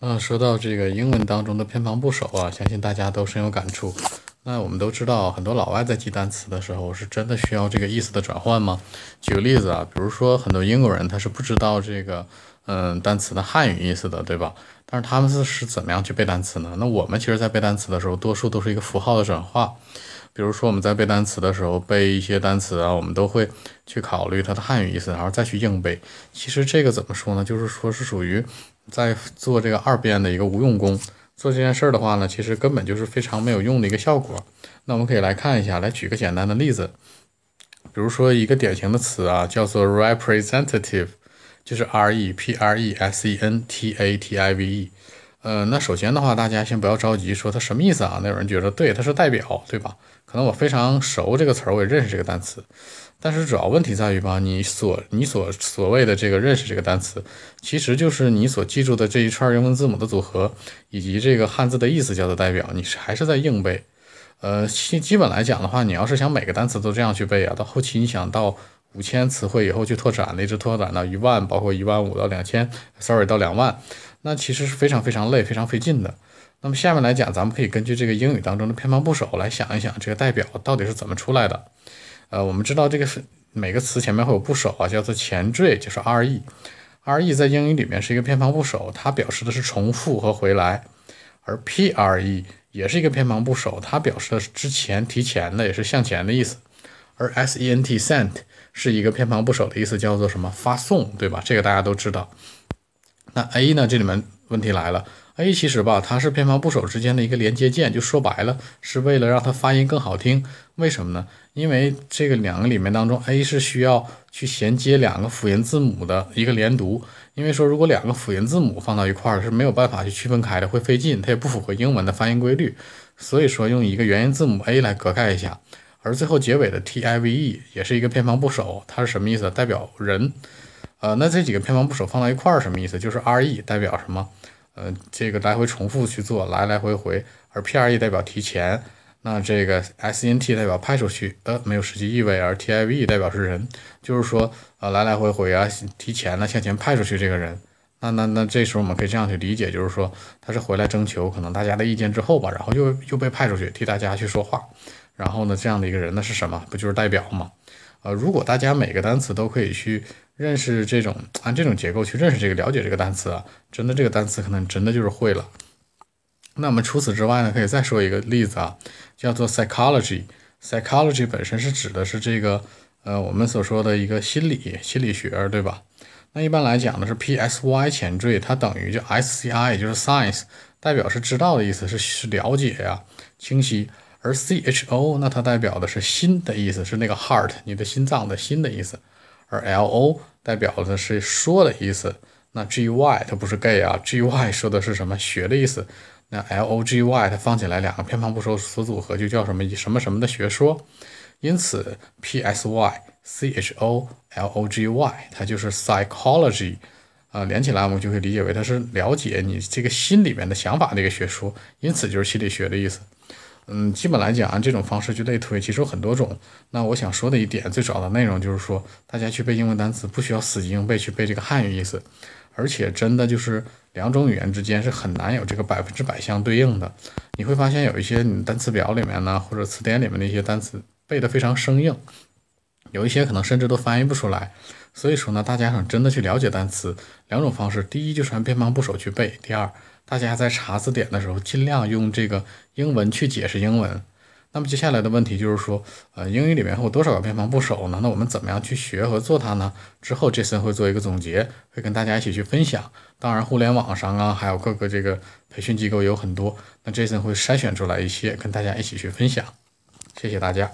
嗯，说到这个英文当中的偏旁部首啊，相信大家都深有感触。那我们都知道，很多老外在记单词的时候，是真的需要这个意思的转换吗？举个例子啊，比如说很多英国人他是不知道这个嗯单词的汉语意思的，对吧？但是他们是是怎么样去背单词呢？那我们其实在背单词的时候，多数都是一个符号的转化。比如说我们在背单词的时候，背一些单词啊，我们都会去考虑它的汉语意思，然后再去硬背。其实这个怎么说呢？就是说是属于。在做这个二遍的一个无用功，做这件事儿的话呢，其实根本就是非常没有用的一个效果。那我们可以来看一下，来举个简单的例子，比如说一个典型的词啊，叫做 representative，就是 r e p r e s e n t a t i v e。呃，那首先的话，大家先不要着急说它什么意思啊。那有人觉得对，它是代表，对吧？可能我非常熟这个词儿，我也认识这个单词。但是主要问题在于吧，你所你所所谓的这个认识这个单词，其实就是你所记住的这一串英文字母的组合，以及这个汉字的意思叫做代表。你是还是在硬背？呃，基基本来讲的话，你要是想每个单词都这样去背啊，到后期你想到五千词汇以后去拓展，一直拓展到一万，包括一万五到两千，sorry 到两万，那其实是非常非常累、非常费劲的。那么下面来讲，咱们可以根据这个英语当中的偏旁部首来想一想，这个代表到底是怎么出来的。呃，我们知道这个是每个词前面会有部首啊，叫做前缀，就是 re。re 在英语里面是一个偏旁部首，它表示的是重复和回来。而 pre 也是一个偏旁部首，它表示的是之前提前的，也是向前的意思。而 sent sent 是一个偏旁部首的意思，叫做什么？发送，对吧？这个大家都知道。那 a 呢？这里面问题来了。a 其实吧，它是偏旁部首之间的一个连接键，就说白了，是为了让它发音更好听。为什么呢？因为这个两个里面当中，a 是需要去衔接两个辅音字母的一个连读。因为说如果两个辅音字母放到一块儿是没有办法去区分开的，会费劲，它也不符合英文的发音规律。所以说用一个元音字母 a 来隔开一下。而最后结尾的 t i v e 也是一个偏旁部首，它是什么意思？代表人。呃，那这几个偏旁部首放到一块儿什么意思？就是 r e 代表什么？呃，这个来回重复去做，来来回回，而 P R E 代表提前，那这个 S N T 代表派出去，呃，没有实际意味，而 T I V 代表是人，就是说，呃，来来回回啊，提前了向前派出去这个人，那那那这时候我们可以这样去理解，就是说他是回来征求可能大家的意见之后吧，然后又又被派出去替大家去说话，然后呢这样的一个人那是什么？不就是代表吗？呃，如果大家每个单词都可以去。认识这种按这种结构去认识这个了解这个单词啊，真的这个单词可能真的就是会了。那我们除此之外呢，可以再说一个例子啊，叫做 psychology。psychology 本身是指的是这个呃我们所说的一个心理心理学，对吧？那一般来讲呢是 p s y 前缀，它等于就 s c i，也就是 science，代表是知道的意思，是是了解呀，清晰。而 c h o 那它代表的是心的意思，是那个 heart，你的心脏的心的意思。而 L O 代表的是说的意思，那 G Y 它不是 gay 啊，G Y 说的是什么学的意思，那 L O G Y 它放起来两个偏旁部首所组合就叫什么什么什么的学说，因此 P S Y C H O L O G Y 它就是 psychology 啊，连起来我们就可以理解为它是了解你这个心里面的想法的一个学说，因此就是心理学的意思。嗯，基本来讲，这种方式去类推，其实有很多种。那我想说的一点，最主要的内容就是说，大家去背英文单词，不需要死记硬背去背这个汉语意思，而且真的就是两种语言之间是很难有这个百分之百相对应的。你会发现有一些你单词表里面呢，或者词典里面的一些单词背得非常生硬，有一些可能甚至都翻译不出来。所以说呢，大家想真的去了解单词，两种方式，第一就是按偏旁部首去背，第二。大家在查字典的时候，尽量用这个英文去解释英文。那么接下来的问题就是说，呃，英语里面会有多少个偏旁部首呢？那我们怎么样去学和做它呢？之后这次会做一个总结，会跟大家一起去分享。当然，互联网上啊，还有各个这个培训机构有很多，那这次会筛选出来一些，跟大家一起去分享。谢谢大家。